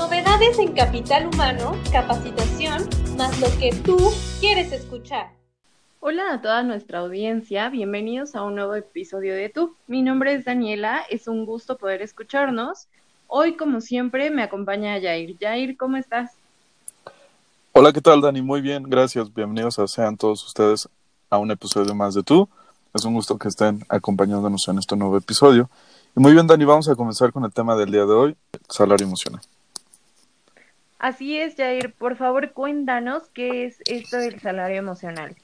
Novedades en capital humano, capacitación, más lo que tú quieres escuchar. Hola a toda nuestra audiencia, bienvenidos a un nuevo episodio de Tú. Mi nombre es Daniela, es un gusto poder escucharnos. Hoy, como siempre, me acompaña Jair. Jair, ¿cómo estás? Hola, ¿qué tal, Dani? Muy bien, gracias. Bienvenidos a sean todos ustedes a un episodio más de Tú. Es un gusto que estén acompañándonos en este nuevo episodio. Y muy bien, Dani, vamos a comenzar con el tema del día de hoy, salario emocional. Así es, Jair. Por favor, cuéntanos qué es esto del salario emocional.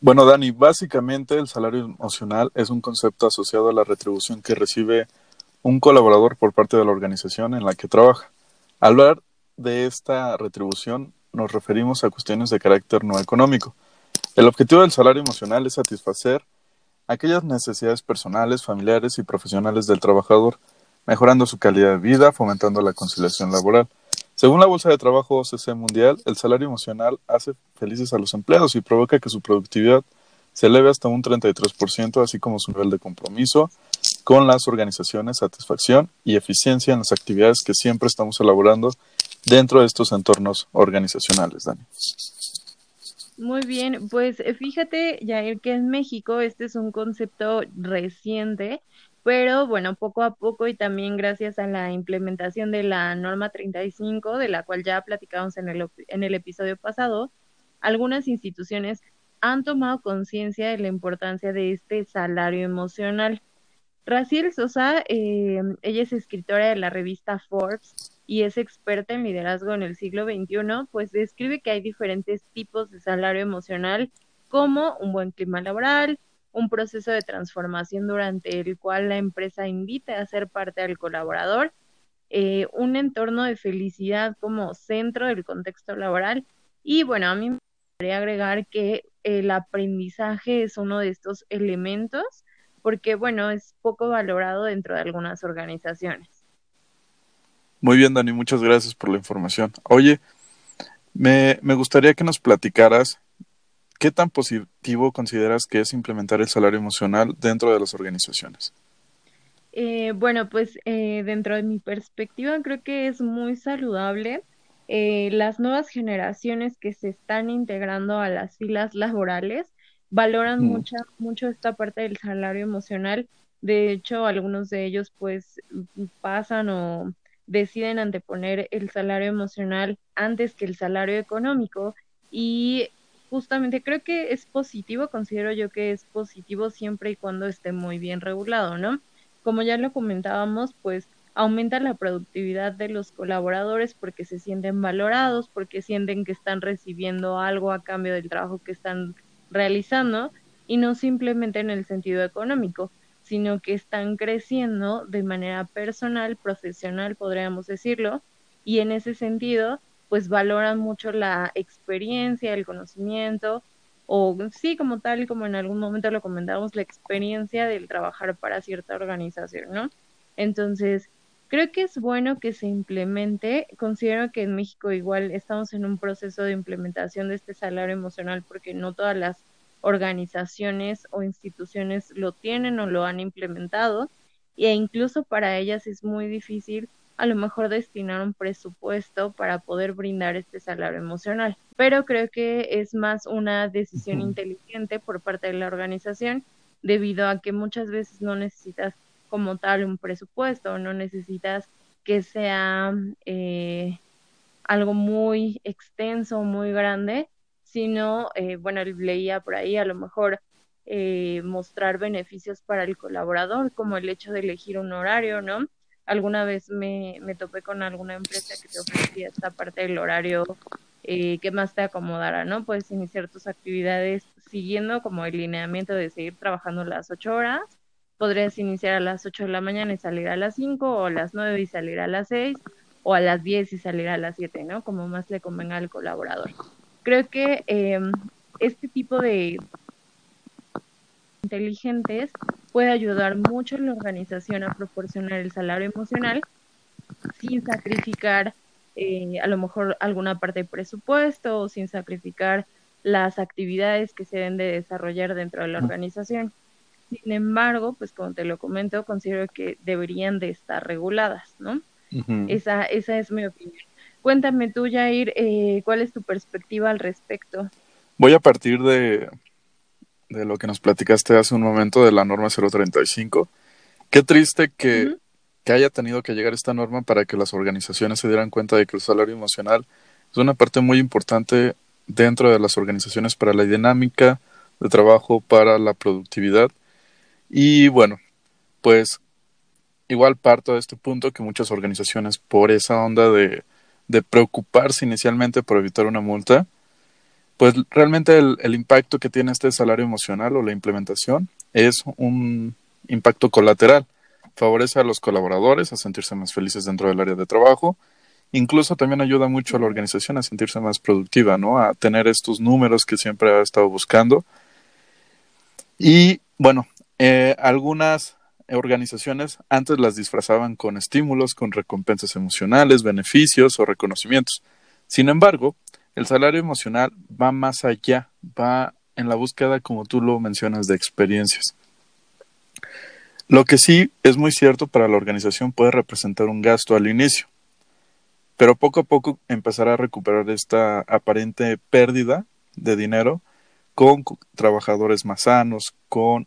Bueno, Dani, básicamente el salario emocional es un concepto asociado a la retribución que recibe un colaborador por parte de la organización en la que trabaja. Al hablar de esta retribución nos referimos a cuestiones de carácter no económico. El objetivo del salario emocional es satisfacer aquellas necesidades personales, familiares y profesionales del trabajador, mejorando su calidad de vida, fomentando la conciliación laboral. Según la Bolsa de Trabajo OCC Mundial, el salario emocional hace felices a los empleados y provoca que su productividad se eleve hasta un 33%, así como su nivel de compromiso con las organizaciones, satisfacción y eficiencia en las actividades que siempre estamos elaborando dentro de estos entornos organizacionales, Dani. Muy bien, pues eh, fíjate, Jair, que en México este es un concepto reciente pero bueno, poco a poco y también gracias a la implementación de la norma 35, de la cual ya platicamos en el, en el episodio pasado, algunas instituciones han tomado conciencia de la importancia de este salario emocional. Raciel Sosa, eh, ella es escritora de la revista Forbes y es experta en liderazgo en el siglo XXI, pues describe que hay diferentes tipos de salario emocional, como un buen clima laboral, un proceso de transformación durante el cual la empresa invita a ser parte del colaborador, eh, un entorno de felicidad como centro del contexto laboral y bueno, a mí me gustaría agregar que el aprendizaje es uno de estos elementos porque bueno, es poco valorado dentro de algunas organizaciones. Muy bien, Dani, muchas gracias por la información. Oye, me, me gustaría que nos platicaras ¿Qué tan positivo consideras que es implementar el salario emocional dentro de las organizaciones? Eh, bueno, pues eh, dentro de mi perspectiva creo que es muy saludable. Eh, las nuevas generaciones que se están integrando a las filas laborales valoran mucho, mucho esta parte del salario emocional. De hecho, algunos de ellos pues pasan o deciden anteponer el salario emocional antes que el salario económico y justamente creo que es positivo, considero yo que es positivo siempre y cuando esté muy bien regulado, ¿no? Como ya lo comentábamos, pues aumenta la productividad de los colaboradores porque se sienten valorados, porque sienten que están recibiendo algo a cambio del trabajo que están realizando y no simplemente en el sentido económico, sino que están creciendo de manera personal, profesional, podríamos decirlo, y en ese sentido pues valoran mucho la experiencia, el conocimiento, o sí, como tal, como en algún momento lo comentamos, la experiencia del trabajar para cierta organización, ¿no? Entonces, creo que es bueno que se implemente. Considero que en México igual estamos en un proceso de implementación de este salario emocional porque no todas las organizaciones o instituciones lo tienen o lo han implementado e incluso para ellas es muy difícil a lo mejor destinar un presupuesto para poder brindar este salario emocional. Pero creo que es más una decisión inteligente por parte de la organización debido a que muchas veces no necesitas como tal un presupuesto, no necesitas que sea eh, algo muy extenso, muy grande, sino, eh, bueno, leía por ahí a lo mejor eh, mostrar beneficios para el colaborador, como el hecho de elegir un horario, ¿no? Alguna vez me, me topé con alguna empresa que te ofrecía esta parte del horario eh, que más te acomodara, ¿no? Puedes iniciar tus actividades siguiendo como el lineamiento de seguir trabajando las ocho horas. Podrías iniciar a las ocho de la mañana y salir a las cinco, o a las nueve y salir a las seis, o a las diez y salir a las siete, ¿no? Como más le convenga al colaborador. Creo que eh, este tipo de inteligentes puede ayudar mucho a la organización a proporcionar el salario emocional sin sacrificar eh, a lo mejor alguna parte del presupuesto o sin sacrificar las actividades que se deben de desarrollar dentro de la organización. Sin embargo, pues como te lo comento, considero que deberían de estar reguladas, ¿no? esa, esa es mi opinión. Cuéntame tú, Jair, eh, ¿cuál es tu perspectiva al respecto? Voy a partir de, de lo que nos platicaste hace un momento de la norma 035. Qué triste que, que haya tenido que llegar esta norma para que las organizaciones se dieran cuenta de que el salario emocional es una parte muy importante dentro de las organizaciones para la dinámica de trabajo, para la productividad. Y bueno, pues igual parto de este punto que muchas organizaciones por esa onda de, de preocuparse inicialmente por evitar una multa, pues realmente el, impacto que tiene este salario emocional o la implementación es un impacto colateral. Favorece a los colaboradores a sentirse más felices dentro del área de trabajo. Incluso también ayuda mucho a la organización a sentirse más productiva, ¿no? A tener estos números que siempre ha estado buscando. Y bueno, eh, algunas organizaciones antes las disfrazaban con estímulos, con recompensas emocionales, beneficios o reconocimientos. Sin embargo, el salario emocional va más allá, va en la búsqueda, como tú lo mencionas, de experiencias. Lo que sí es muy cierto para la organización puede representar un gasto al inicio, pero poco a poco empezará a recuperar esta aparente pérdida de dinero con trabajadores más sanos, con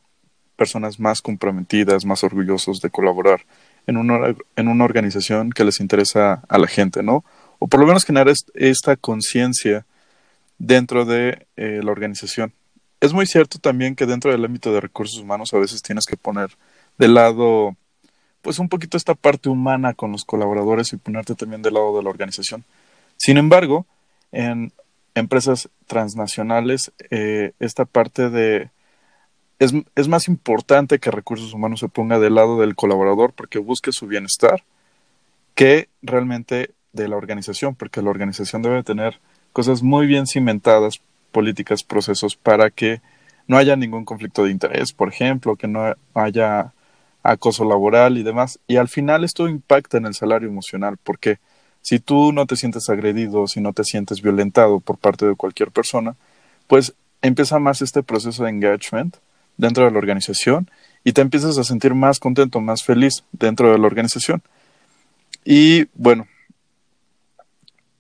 personas más comprometidas, más orgullosos de colaborar en una, en una organización que les interesa a la gente, ¿no? O por lo menos generar esta conciencia dentro de eh, la organización. Es muy cierto también que dentro del ámbito de recursos humanos a veces tienes que poner de lado, pues un poquito esta parte humana con los colaboradores y ponerte también del lado de la organización. Sin embargo, en empresas transnacionales, eh, esta parte de es, es, más importante que recursos humanos se ponga del lado del colaborador porque busque su bienestar que realmente de la organización, porque la organización debe tener cosas muy bien cimentadas, políticas, procesos, para que no haya ningún conflicto de interés, por ejemplo, que no haya acoso laboral y demás. Y al final esto impacta en el salario emocional, porque si tú no te sientes agredido, si no te sientes violentado por parte de cualquier persona, pues empieza más este proceso de engagement dentro de la organización y te empiezas a sentir más contento, más feliz dentro de la organización. Y bueno,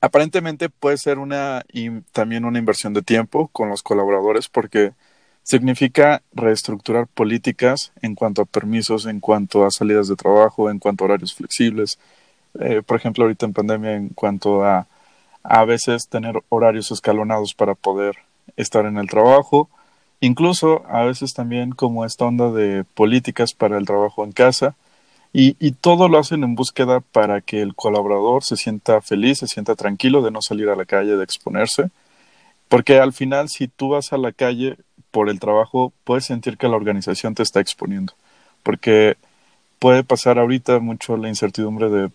aparentemente puede ser una también una inversión de tiempo con los colaboradores porque significa reestructurar políticas en cuanto a permisos, en cuanto a salidas de trabajo, en cuanto a horarios flexibles. Eh, por ejemplo, ahorita en pandemia, en cuanto a a veces tener horarios escalonados para poder estar en el trabajo Incluso a veces también como esta onda de políticas para el trabajo en casa y, todo lo hacen en búsqueda para que el colaborador se sienta feliz, se sienta tranquilo de no salir a la calle, de exponerse. Porque al final si tú vas a la calle por el trabajo, puedes sentir que la organización te está exponiendo. Porque puede pasar ahorita mucho la incertidumbre de,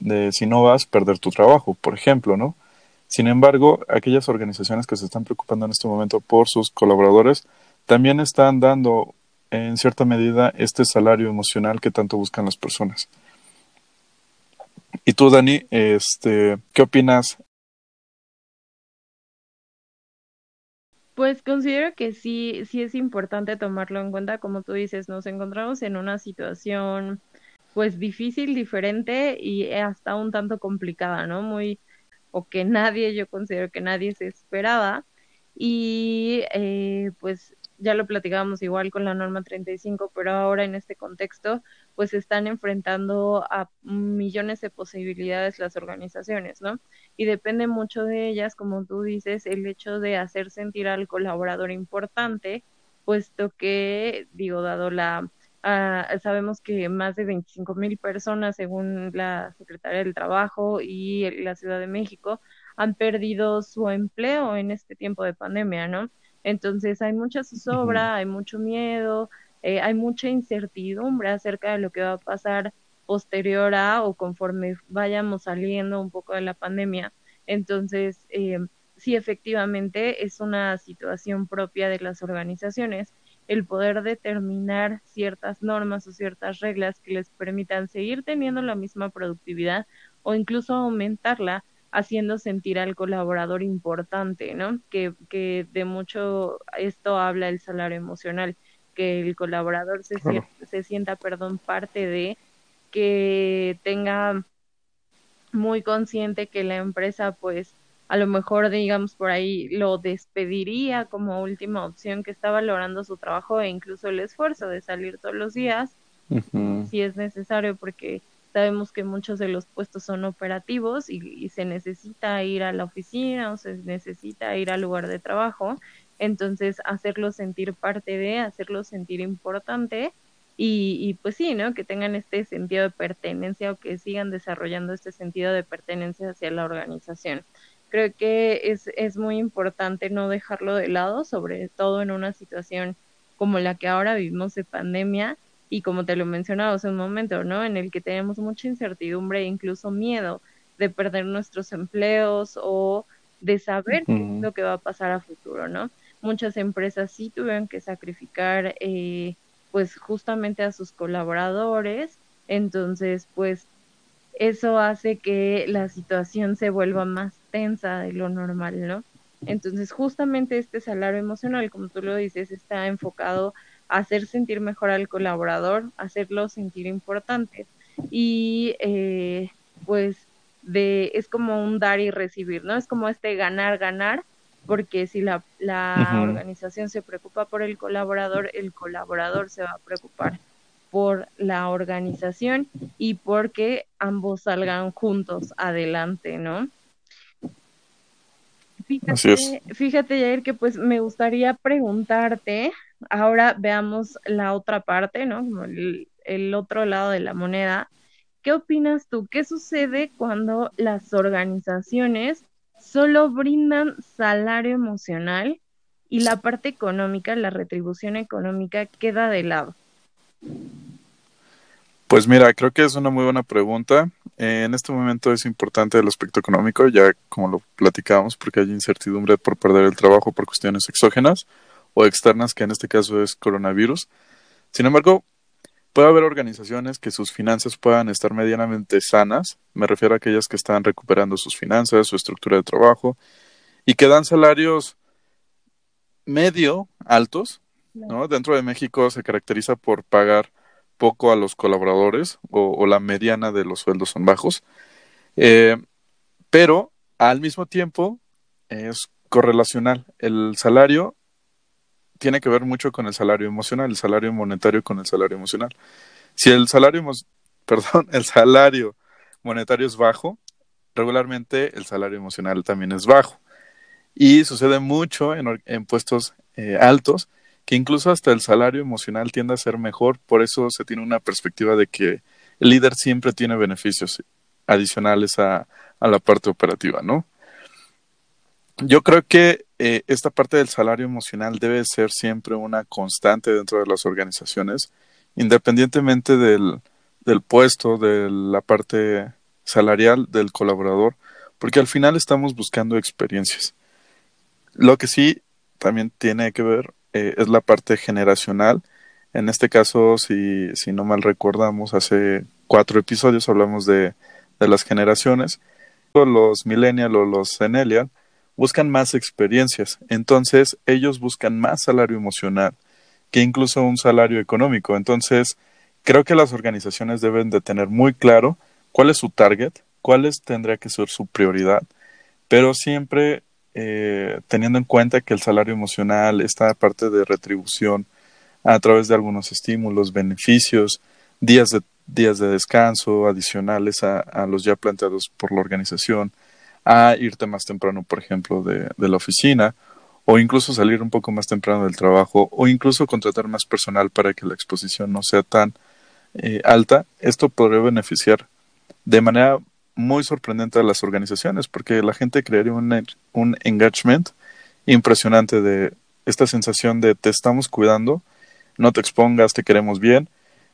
de si no vas, perder tu trabajo, por ejemplo, ¿no? Sin embargo, aquellas organizaciones que se están preocupando en este momento por sus colaboradores también están dando en cierta medida este salario emocional que tanto buscan las personas. Y tú, Dani, este, ¿qué opinas? Pues considero que sí, sí es importante tomarlo en cuenta, como tú dices, nos encontramos en una situación pues difícil, diferente y hasta un tanto complicada, ¿no? Muy, o que nadie, yo considero que nadie se esperaba. Y eh, pues ya lo platicábamos igual con la norma 35, pero ahora en este contexto, pues están enfrentando a millones de posibilidades las organizaciones, ¿no? Y depende mucho de ellas, como tú dices, el hecho de hacer sentir al colaborador importante, puesto que, digo, dado la Uh, sabemos que más de 25 mil personas, según la Secretaría del Trabajo y la Ciudad de México, han perdido su empleo en este tiempo de pandemia, ¿no? Entonces hay mucha zozobra, hay mucho miedo, eh, hay mucha incertidumbre acerca de lo que va a pasar posterior a o conforme vayamos saliendo un poco de la pandemia. Entonces, eh, sí, efectivamente es una situación propia de las organizaciones el poder determinar ciertas normas o ciertas reglas que les permitan seguir teniendo la misma productividad o incluso aumentarla haciendo sentir al colaborador importante, ¿no? Que, que de mucho esto habla el salario emocional, que el colaborador se, se sienta, perdón, parte de, que tenga muy consciente que la empresa pues a lo mejor digamos por ahí lo despediría como última opción que está valorando su trabajo e incluso el esfuerzo de salir todos los días si es necesario porque sabemos que muchos de los puestos son operativos y, se necesita ir a la oficina o se necesita ir al lugar de trabajo entonces hacerlo sentir parte de hacerlo sentir importante y, y, pues sí, ¿no? Que tengan este sentido de pertenencia o que sigan desarrollando este sentido de pertenencia hacia la organización. Creo que es, es muy importante no dejarlo de lado, sobre todo en una situación como la que ahora vivimos de pandemia y como te lo mencionaba hace un momento, ¿no? En el que tenemos mucha incertidumbre e incluso miedo de perder nuestros empleos o de saber qué es lo que va a pasar a futuro, ¿no? Muchas empresas sí tuvieron que sacrificar eh, pues justamente a sus colaboradores, entonces pues eso hace que la situación se vuelva más tensa de lo normal, ¿no? Entonces justamente este salario emocional, como tú lo dices, está enfocado hacer sentir mejor al colaborador, hacerlo sentir importante y eh, pues de es como un dar y recibir, ¿no? Es como este ganar, ganar, porque si la, la uh -huh. organización se preocupa por el colaborador, el colaborador se va a preocupar por la organización y porque ambos salgan juntos adelante, ¿no? Fíjate, Así es. fíjate, Jair, que pues me gustaría preguntarte, ahora veamos la otra parte, ¿no? Como el, otro lado de la moneda. ¿Qué opinas tú? ¿Qué sucede cuando las organizaciones solo brindan salario emocional y la parte económica, la retribución económica, queda de lado? Pues mira, creo que es una muy buena pregunta. Eh, en este momento es importante el aspecto económico, ya como lo platicábamos, porque hay incertidumbre por perder el trabajo por cuestiones exógenas o externas, que en este caso es coronavirus. Sin embargo, puede haber organizaciones que sus finanzas puedan estar medianamente sanas, me refiero a aquellas que están recuperando sus finanzas, su estructura de trabajo, y que dan salarios medio altos, ¿no? Dentro de México se caracteriza por pagar poco a los colaboradores o, o la mediana de los sueldos son bajos, eh, pero al mismo tiempo es correlacional. El salario tiene que ver mucho con el salario emocional, el salario monetario con el salario emocional. Si el salario, perdón, el salario monetario es bajo, regularmente el salario emocional también es bajo. Y sucede mucho en, puestos eh, altos que incluso hasta el salario emocional tiende a ser mejor, por eso se tiene una perspectiva de que el líder siempre tiene beneficios adicionales a la parte operativa, ¿no? Yo creo que eh, esta parte del salario emocional debe ser siempre una constante dentro de las organizaciones, independientemente del, del puesto, de la parte salarial del colaborador, porque al final estamos buscando experiencias. Lo que sí también tiene que ver eh, es la parte generacional. En este caso, si, si no mal recordamos, hace cuatro episodios hablamos de, de las generaciones. Los millennial o los zennial buscan más experiencias. Entonces, ellos buscan más salario emocional que incluso un salario económico. Entonces, creo que las organizaciones deben de tener muy claro cuál es su target, cuál es, tendría que ser su prioridad, pero siempre eh, teniendo en cuenta que el salario emocional, esta parte de retribución a través de algunos estímulos, beneficios, días de, días de descanso adicionales a, a los ya planteados por la organización, a irte más temprano, por ejemplo, de, de, la oficina, o incluso salir un poco más temprano del trabajo, o incluso contratar más personal para que la exposición no sea tan eh, alta, esto podría beneficiar de manera muy sorprendente a las organizaciones, porque la gente crearía un, engagement impresionante de esta sensación de te estamos cuidando, no te expongas, te queremos bien.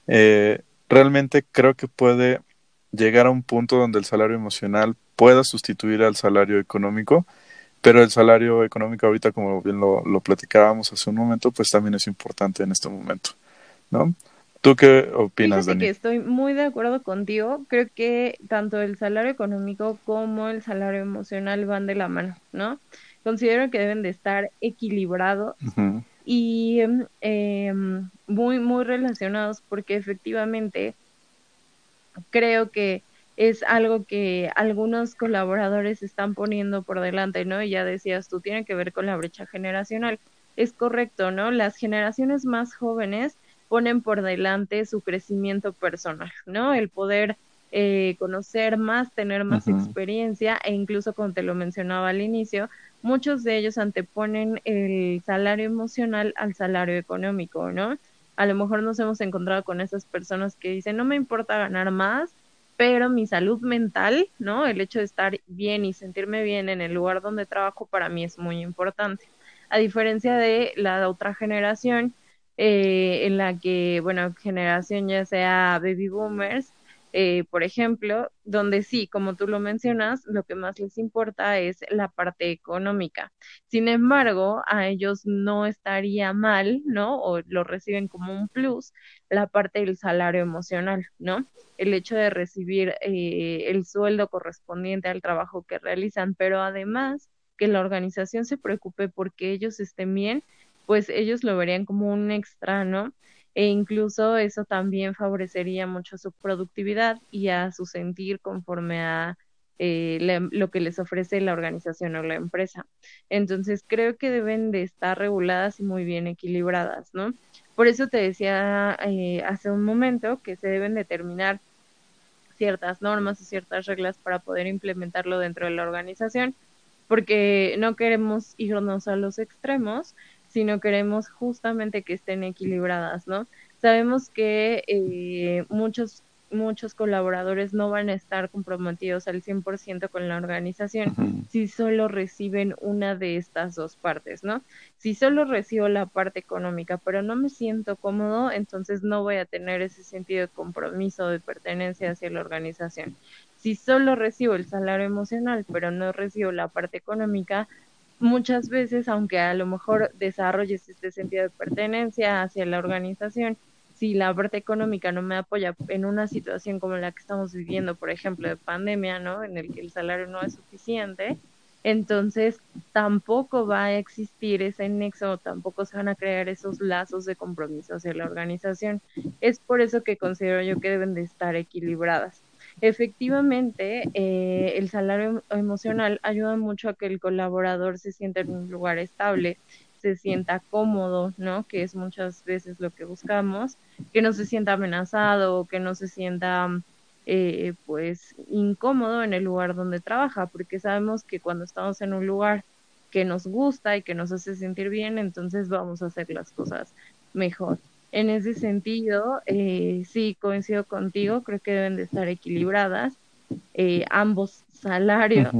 Eh, realmente creo que puede llegar a un punto donde el salario emocional pueda sustituir al salario económico, pero el salario económico ahorita, como bien lo, lo platicábamos hace un momento, pues también es importante en este momento, ¿no? ¿Tú qué opinas, Fíjate Dani? que estoy muy de acuerdo contigo. Creo que tanto el salario económico como el salario emocional van de la mano, ¿no? Considero que deben de estar equilibrados uh -huh. y eh, muy, muy relacionados porque efectivamente creo que es algo que algunos colaboradores están poniendo por delante, ¿no? Y ya decías, tú tiene que ver con la brecha generacional. Es correcto, ¿no? Las generaciones más jóvenes ponen por delante su crecimiento personal, ¿no? El poder eh, conocer más, tener más experiencia e incluso como te lo mencionaba al inicio, muchos de ellos anteponen el salario emocional al salario económico, ¿no? A lo mejor nos hemos encontrado con esas personas que dicen, no me importa ganar más, pero mi salud mental, ¿no? El hecho de estar bien y sentirme bien en el lugar donde trabajo para mí es muy importante. A diferencia de la otra generación, eh, en la que, bueno, generación ya sea baby boomers, eh, por ejemplo, donde sí, como tú lo mencionas, lo que más les importa es la parte económica. Sin embargo, a ellos no estaría mal, ¿no? O lo reciben como un plus la parte del salario emocional, ¿no? El hecho de recibir eh, el sueldo correspondiente al trabajo que realizan, pero además que la organización se preocupe porque ellos estén bien, pues ellos lo verían como un extra, ¿no? E incluso eso también favorecería mucho su productividad y a su sentir conforme a eh, lo que les ofrece la organización o la empresa. Entonces creo que deben de estar reguladas y muy bien equilibradas, ¿no? Por eso te decía eh, hace un momento que se deben determinar ciertas normas y ciertas reglas para poder implementarlo dentro de la organización, porque no queremos irnos a los extremos, sino queremos justamente que estén equilibradas, ¿no? Sabemos que eh, muchos muchos colaboradores no van a estar comprometidos al 100% con la organización si solo reciben una de estas dos partes, ¿no? Si solo recibo la parte económica, pero no me siento cómodo, entonces no voy a tener ese sentido de compromiso, de pertenencia hacia la organización. Si solo recibo el salario emocional, pero no recibo la parte económica, muchas veces, aunque a lo mejor desarrolles este sentido de pertenencia hacia la organización, si la parte económica no me apoya en una situación como la que estamos viviendo, por ejemplo, de pandemia, ¿no? En el que el salario no es suficiente, entonces tampoco va a existir ese nexo, tampoco se van a crear esos lazos de compromiso hacia la organización. Es por eso que considero yo que deben de estar equilibradas. Efectivamente, eh, el salario emocional ayuda mucho a que el colaborador se sienta en un lugar estable, se sienta cómodo, ¿no? Que es muchas veces lo que buscamos, que no se sienta amenazado, que no se sienta eh, pues incómodo en el lugar donde trabaja, porque sabemos que cuando estamos en un lugar que nos gusta y que nos hace sentir bien, entonces vamos a hacer las cosas mejor. En ese sentido, eh, sí, coincido contigo, creo que deben de estar equilibradas eh, ambos salarios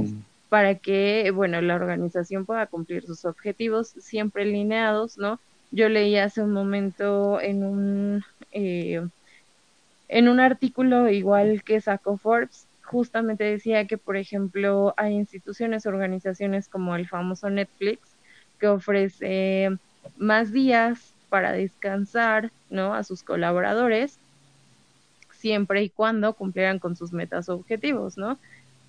para que, bueno, la organización pueda cumplir sus objetivos siempre alineados, ¿no? Yo leí hace un momento en un, eh, en un artículo igual que sacó Forbes, justamente decía que, por ejemplo, hay instituciones, organizaciones como el famoso Netflix, que ofrece más días para descansar, ¿no? A sus colaboradores, siempre y cuando cumplieran con sus metas o objetivos, ¿no?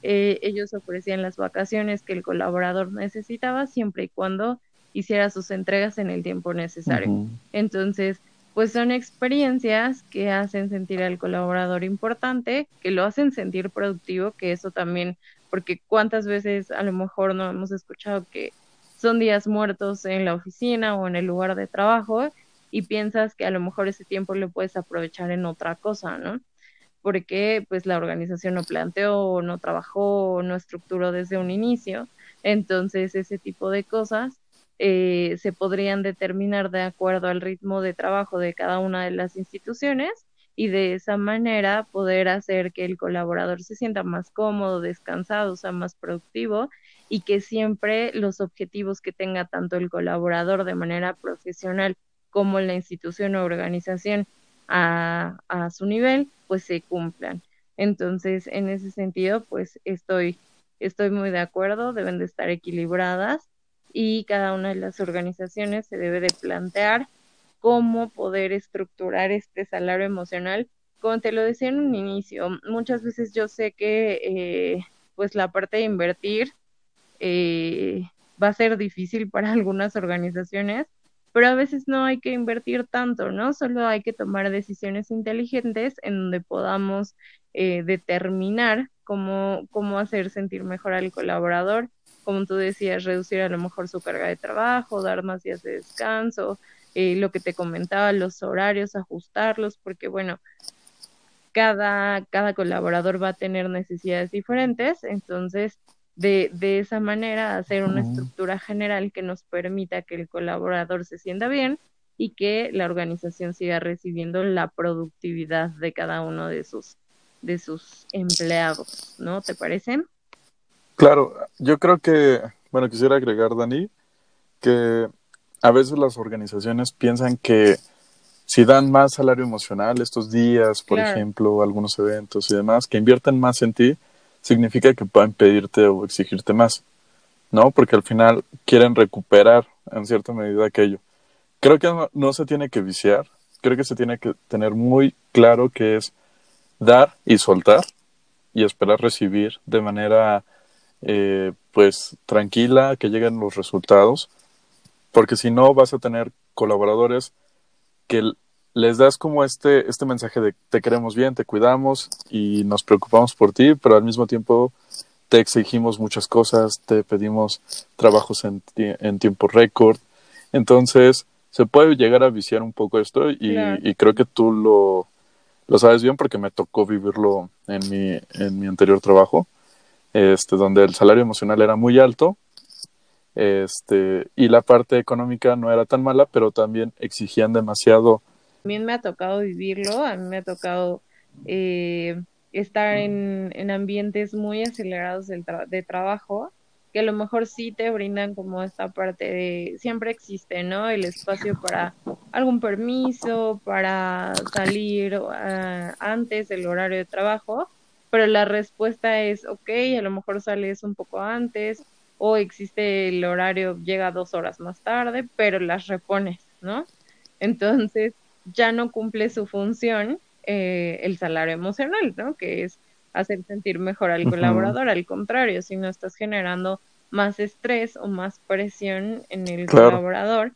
Eh, ellos ofrecían las vacaciones que el colaborador necesitaba siempre y cuando hiciera sus entregas en el tiempo necesario. Entonces, pues son experiencias que hacen sentir al colaborador importante, que lo hacen sentir productivo, que eso también, porque cuántas veces a lo mejor no hemos escuchado que son días muertos en la oficina o en el lugar de trabajo y piensas que a lo mejor ese tiempo lo puedes aprovechar en otra cosa, ¿no? Porque pues la organización no planteó, no trabajó, no estructuró desde un inicio. Entonces ese tipo de cosas eh, se podrían determinar de acuerdo al ritmo de trabajo de cada una de las instituciones y de esa manera poder hacer que el colaborador se sienta más cómodo, descansado, o sea, más productivo y que siempre los objetivos que tenga tanto el colaborador de manera profesional como la institución o organización a, a su nivel, pues se cumplan. Entonces, en ese sentido, pues estoy, estoy muy de acuerdo, deben de estar equilibradas y cada una de las organizaciones se debe de plantear cómo poder estructurar este salario emocional. Como te lo decía en un inicio, muchas veces yo sé que eh, pues la parte de invertir eh, va a ser difícil para algunas organizaciones, pero a veces no hay que invertir tanto, ¿no? Solo hay que tomar decisiones inteligentes en donde podamos eh, determinar cómo, cómo hacer sentir mejor al colaborador, como tú decías, reducir a lo mejor su carga de trabajo, dar más días de descanso, eh, lo que te comentaba, los horarios, ajustarlos, porque bueno, cada, cada colaborador va a tener necesidades diferentes, entonces de, de esa manera hacer una estructura general que nos permita que el colaborador se sienta bien y que la organización siga recibiendo la productividad de cada uno de sus, de sus empleados, ¿no? ¿Te parece? Claro, yo creo que, bueno, quisiera agregar, Dani, que a veces las organizaciones piensan que si dan más salario emocional estos días, por ejemplo, algunos eventos y demás, que invierten más en ti, significa que pueden pedirte o exigirte más, ¿no? Porque al final quieren recuperar en cierta medida aquello. Creo que no, se tiene que viciar, creo que se tiene que tener muy claro que es dar y soltar y esperar recibir de manera eh, pues tranquila que lleguen los resultados porque si no vas a tener colaboradores que les das como este, este mensaje de te queremos bien, te cuidamos y nos preocupamos por ti, pero al mismo tiempo te exigimos muchas cosas, te pedimos trabajos en, en tiempo récord. Entonces, se puede llegar a viciar un poco esto y, creo que tú lo, lo, sabes bien porque me tocó vivirlo en mi, en mi anterior trabajo, este, donde el salario emocional era muy alto este, y la parte económica no era tan mala, pero también exigían demasiado también me ha tocado vivirlo, a mí me ha tocado eh, estar en, en, ambientes muy acelerados de trabajo, que a lo mejor sí te brindan como esta parte de, siempre existe, ¿no? El espacio para algún permiso, para salir antes del horario de trabajo, pero la respuesta es, ok, a lo mejor sales un poco antes, o existe el horario, llega dos horas más tarde, pero las repones, ¿no? Entonces, ya no cumple su función eh, el salario emocional, ¿no? Que es hacer sentir mejor al colaborador, al contrario, si no estás generando más estrés o más presión en el colaborador,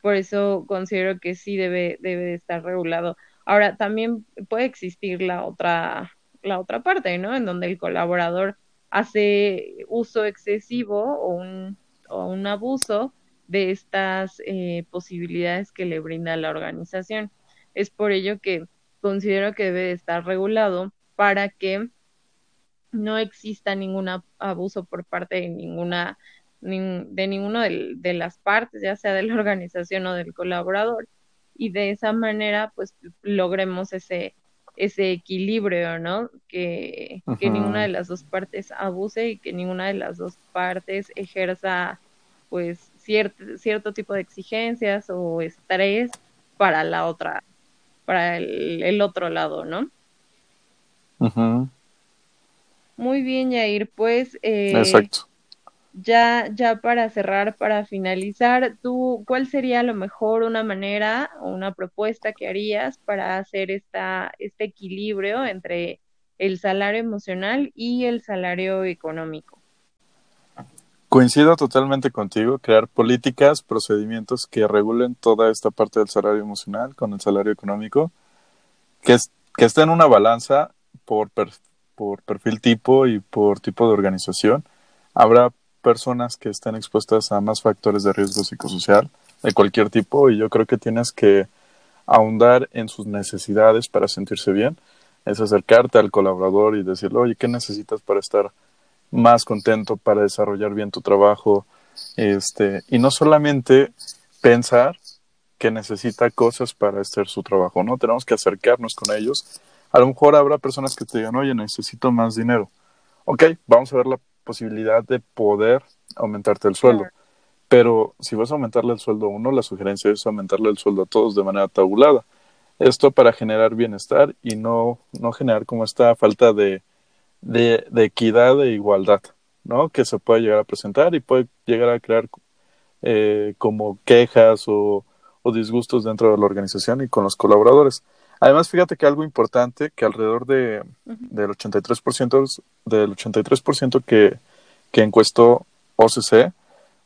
por eso considero que sí debe, debe de estar regulado. Ahora, también puede existir la otra, la otra parte, ¿no? En donde el colaborador hace uso excesivo o un, o un abuso de estas eh, posibilidades que le brinda la organización. Es por ello que considero que debe estar regulado para que no exista ningún abuso por parte de ninguna de ninguna de, las partes, ya sea de la organización o del colaborador, y de esa manera pues logremos ese ese equilibrio, ¿no? Que, que ninguna de las dos partes abuse y que ninguna de las dos partes ejerza pues cierto, cierto tipo de exigencias o estrés para la otra, para el, otro lado, ¿no? Muy bien, Yair, pues eh, Exacto. Ya, ya para cerrar, para finalizar, ¿tú cuál sería a lo mejor una manera o una propuesta que harías para hacer esta, este equilibrio entre el salario emocional y el salario económico? Coincido totalmente contigo, crear políticas, procedimientos que regulen toda esta parte del salario emocional con el salario económico, que, que esté en una balanza por, por perfil tipo y por tipo de organización. Habrá personas que estén expuestas a más factores de riesgo psicosocial de cualquier tipo y yo creo que tienes que ahondar en sus necesidades para sentirse bien. Es acercarte al colaborador y decirle, oye, ¿qué necesitas para estar más contento para desarrollar bien tu trabajo, este, y no solamente pensar que necesita cosas para hacer su trabajo, ¿no? Tenemos que acercarnos con ellos. A lo mejor habrá personas que te digan, oye, necesito más dinero. Ok, vamos a ver la posibilidad de poder aumentarte el sueldo. Pero si vas a aumentarle el sueldo a uno, la sugerencia es aumentarle el sueldo a todos de manera tabulada. Esto para generar bienestar y no, no generar como esta falta de, de, equidad e igualdad, ¿no? Que se puede llegar a presentar y puede llegar a crear eh, como quejas o, disgustos dentro de la organización y con los colaboradores. Además, fíjate que algo importante, que alrededor de, del 83%, del 83% que, que encuestó OCC,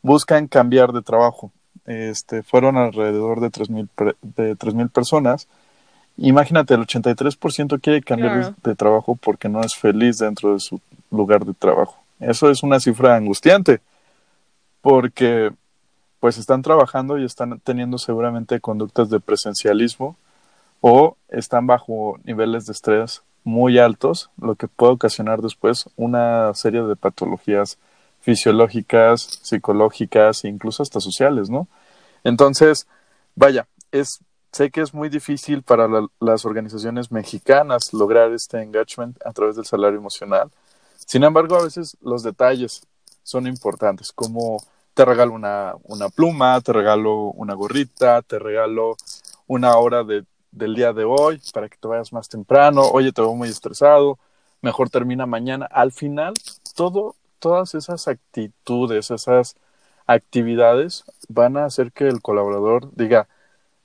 buscan cambiar de trabajo. este, fueron alrededor de 3.000 de mil personas. Imagínate, el 83% quiere cambiar de, trabajo porque no es feliz dentro de su lugar de trabajo. Eso es una cifra angustiante, porque pues están trabajando y están teniendo seguramente conductas de presencialismo o están bajo niveles de estrés muy altos, lo que puede ocasionar después una serie de patologías fisiológicas, psicológicas e incluso hasta sociales, ¿no? Entonces, vaya, es, sé que es muy difícil para las organizaciones mexicanas lograr este engagement a través del salario emocional. Sin embargo, a veces los detalles son importantes, como te regalo una, una pluma, te regalo una gorrita, te regalo una hora de, del día de hoy para que te vayas más temprano, oye, te veo muy estresado, mejor termina mañana. Al final, todo, todas esas actitudes, esas actividades van a hacer que el colaborador diga,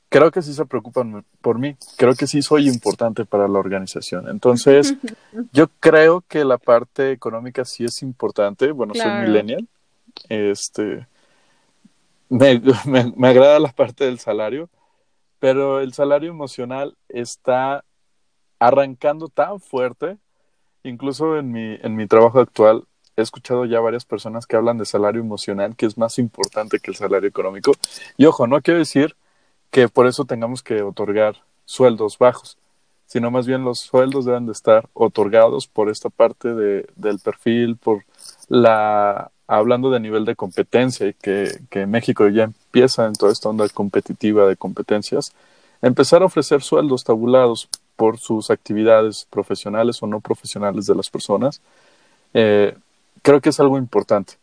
creo que sí se preocupan por mí, creo que sí soy importante para la organización. Entonces, yo creo que la parte económica sí es importante, bueno, soy millennial, este, me, me, agrada la parte del salario, pero el salario emocional está arrancando tan fuerte, incluso en mi, en mi trabajo actual, he escuchado ya varias personas que hablan de salario emocional, que es más importante que el salario económico. Y ojo, no quiero decir que por eso tengamos que otorgar sueldos bajos, sino más bien los sueldos deben de estar otorgados por esta parte de, del perfil, por la hablando de nivel de competencia y que, que México ya empieza en toda esta onda competitiva de competencias, empezar a ofrecer sueldos tabulados por sus actividades profesionales o no profesionales de las personas, eh, creo que es algo importante.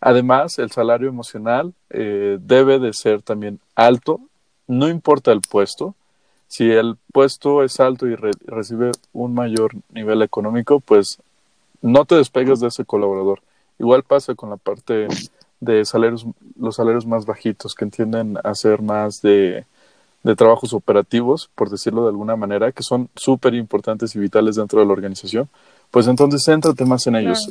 Además, el salario emocional eh, debe de ser también alto, no importa el puesto. Si el puesto es alto y recibe un mayor nivel económico, pues no te despegues de ese colaborador. Igual pasa con la parte de salarios, los salarios más bajitos, que entienden a ser más de, de trabajos operativos, por decirlo de alguna manera, que son súper importantes y vitales dentro de la organización, pues entonces céntrate más en ellos.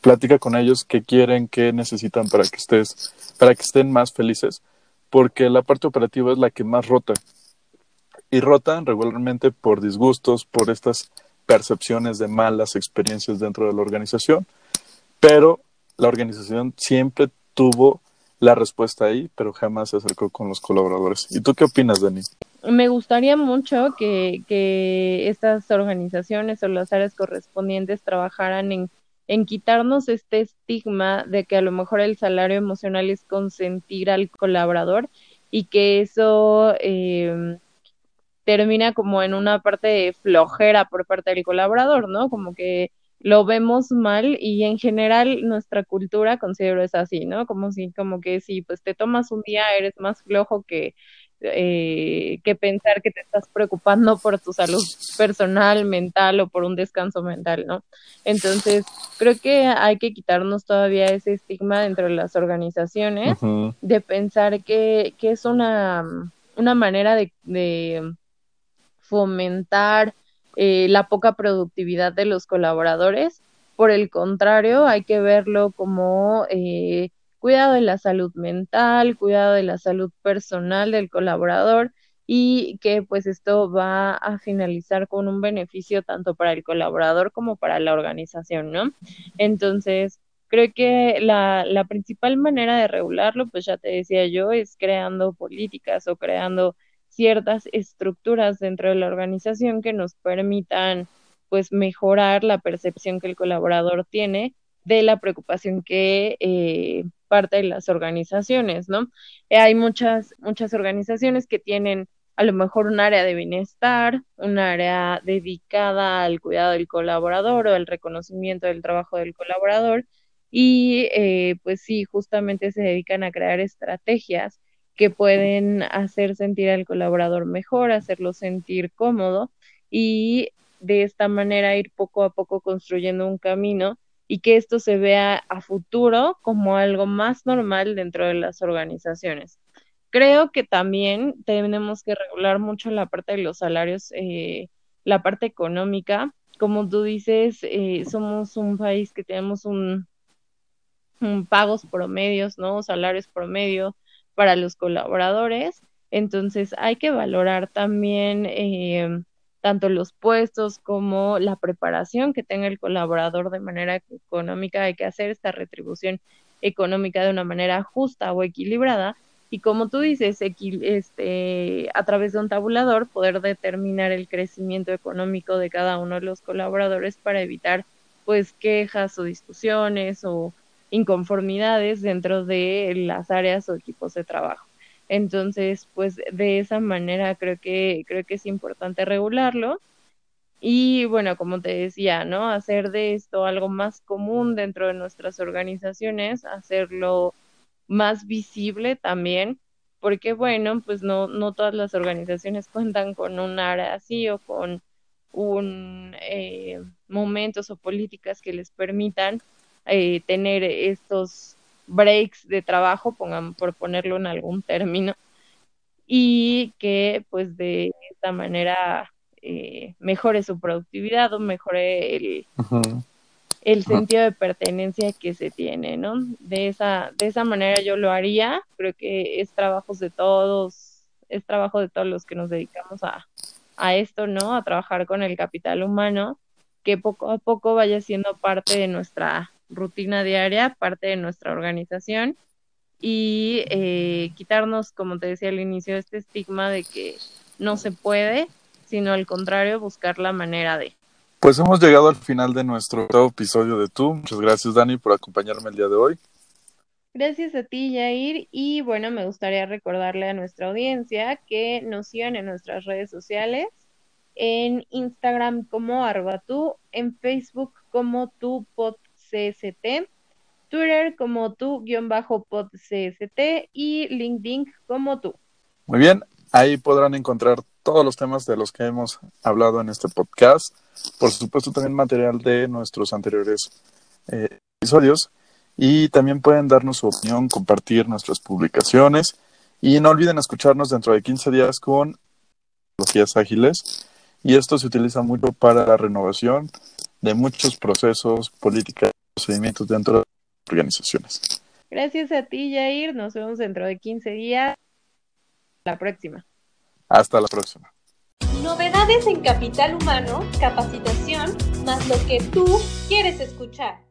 Platica con ellos qué quieren, qué necesitan para que estés, para que estén más felices, porque la parte operativa es la que más rota. Y rotan regularmente por disgustos, por estas percepciones de malas experiencias dentro de la organización pero la organización siempre tuvo la respuesta ahí, pero jamás se acercó con los colaboradores. ¿Y tú qué opinas, Dani? Me gustaría mucho que, que estas organizaciones o las áreas correspondientes trabajaran en, en quitarnos este estigma de que a lo mejor el salario emocional es consentir al colaborador y que eso eh, termina como en una parte flojera por parte del colaborador, ¿no? Como que lo vemos mal y en general nuestra cultura considero es así, ¿no? Como si, como que si pues te tomas un día eres más flojo que, eh, que pensar que te estás preocupando por tu salud personal, mental o por un descanso mental, ¿no? Entonces, creo que hay que quitarnos todavía ese estigma dentro de las organizaciones de pensar que, que es una, una manera de, de fomentar eh, la poca productividad de los colaboradores. Por el contrario, hay que verlo como eh, cuidado de la salud mental, cuidado de la salud personal del colaborador y que pues esto va a finalizar con un beneficio tanto para el colaborador como para la organización, ¿no? Entonces, creo que la, la principal manera de regularlo, pues ya te decía yo, es creando políticas o creando ciertas estructuras dentro de la organización que nos permitan pues mejorar la percepción que el colaborador tiene de la preocupación que eh, parte de las organizaciones, ¿no? Eh, hay muchas, muchas organizaciones que tienen a lo mejor un área de bienestar, un área dedicada al cuidado del colaborador o al reconocimiento del trabajo del colaborador y eh, pues sí, justamente se dedican a crear estrategias que pueden hacer sentir al colaborador mejor, hacerlo sentir cómodo y de esta manera ir poco a poco construyendo un camino y que esto se vea a futuro como algo más normal dentro de las organizaciones. Creo que también tenemos que regular mucho la parte de los salarios, eh, la parte económica. Como tú dices, eh, somos un país que tenemos un, pagos promedios, ¿no? Salarios promedio para los colaboradores. Entonces hay que valorar también eh, tanto los puestos como la preparación que tenga el colaborador de manera económica. Hay que hacer esta retribución económica de una manera justa o equilibrada y como tú dices, este, a través de un tabulador poder determinar el crecimiento económico de cada uno de los colaboradores para evitar pues quejas o discusiones o inconformidades dentro de las áreas o equipos de trabajo. Entonces, pues de esa manera creo que creo que es importante regularlo y bueno, como te decía, ¿no? Hacer de esto algo más común dentro de nuestras organizaciones, hacerlo más visible también, porque bueno, pues no, no todas las organizaciones cuentan con un área así o con un eh, momentos o políticas que les permitan eh, tener estos breaks de trabajo, pongan, por ponerlo en algún término, y que pues de esta manera eh, mejore su productividad o mejore el, el sentido de pertenencia que se tiene, ¿no? De esa, de esa manera yo lo haría, creo que es trabajo de todos, es trabajo de todos los que nos dedicamos a, a esto, ¿no? A trabajar con el capital humano, que poco a poco vaya siendo parte de nuestra rutina diaria, parte de nuestra organización y eh, quitarnos, como te decía al inicio, este estigma de que no se puede, sino al contrario, buscar la manera de. Pues hemos llegado al final de nuestro episodio de Tú. Muchas gracias, Dani, por acompañarme el día de hoy. Gracias a ti, Jair. Y bueno, me gustaría recordarle a nuestra audiencia que nos sigan en nuestras redes sociales, en Instagram como Arbatú, en Facebook como tu podcst, Twitter como tu-podcst y LinkedIn como tú. Muy bien, ahí podrán encontrar todos los temas de los que hemos hablado en este podcast. Por supuesto, también material de nuestros anteriores eh, episodios. Y también pueden darnos su opinión, compartir nuestras publicaciones. Y no olviden escucharnos dentro de 15 días con tecnologías ágiles. Y esto se utiliza mucho para la renovación de muchos procesos, políticas, procedimientos dentro de las organizaciones. Gracias a ti, Jair. Nos vemos dentro de 15 días. La próxima. Hasta la próxima. Novedades en capital humano, capacitación, más lo que tú quieres escuchar.